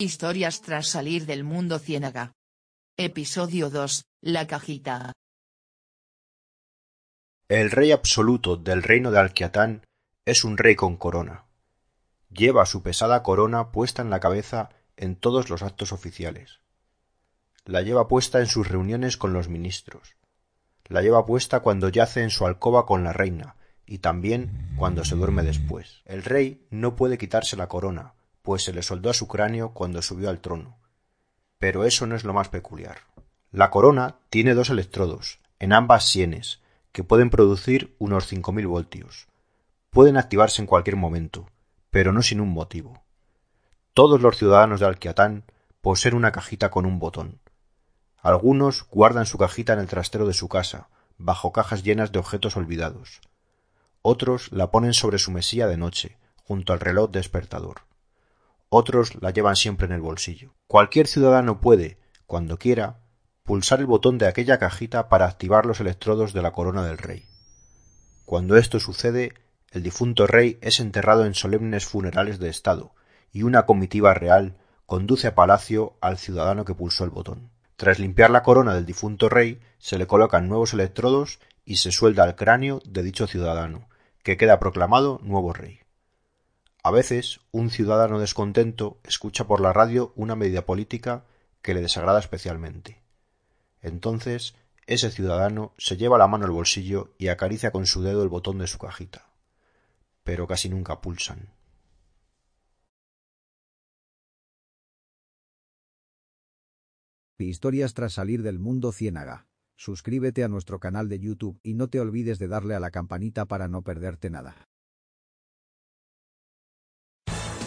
Historias tras salir del mundo ciénaga. Episodio 2. La cajita. El rey absoluto del reino de Alquiatán es un rey con corona. Lleva su pesada corona puesta en la cabeza en todos los actos oficiales. La lleva puesta en sus reuniones con los ministros. La lleva puesta cuando yace en su alcoba con la reina y también cuando se duerme después. El rey no puede quitarse la corona, pues se le soldó a su cráneo cuando subió al trono. Pero eso no es lo más peculiar. La corona tiene dos electrodos, en ambas sienes, que pueden producir unos cinco mil voltios. Pueden activarse en cualquier momento, pero no sin un motivo. Todos los ciudadanos de Alquiatán poseen una cajita con un botón. Algunos guardan su cajita en el trastero de su casa, bajo cajas llenas de objetos olvidados. Otros la ponen sobre su mesilla de noche, junto al reloj despertador otros la llevan siempre en el bolsillo. Cualquier ciudadano puede, cuando quiera, pulsar el botón de aquella cajita para activar los electrodos de la corona del rey. Cuando esto sucede, el difunto rey es enterrado en solemnes funerales de Estado, y una comitiva real conduce a palacio al ciudadano que pulsó el botón. Tras limpiar la corona del difunto rey, se le colocan nuevos electrodos y se suelda al cráneo de dicho ciudadano, que queda proclamado nuevo rey. A veces, un ciudadano descontento escucha por la radio una medida política que le desagrada especialmente. Entonces, ese ciudadano se lleva la mano al bolsillo y acaricia con su dedo el botón de su cajita. Pero casi nunca pulsan. Historias tras salir del mundo ciénaga. Suscríbete a nuestro canal de YouTube y no te olvides de darle a la campanita para no perderte nada.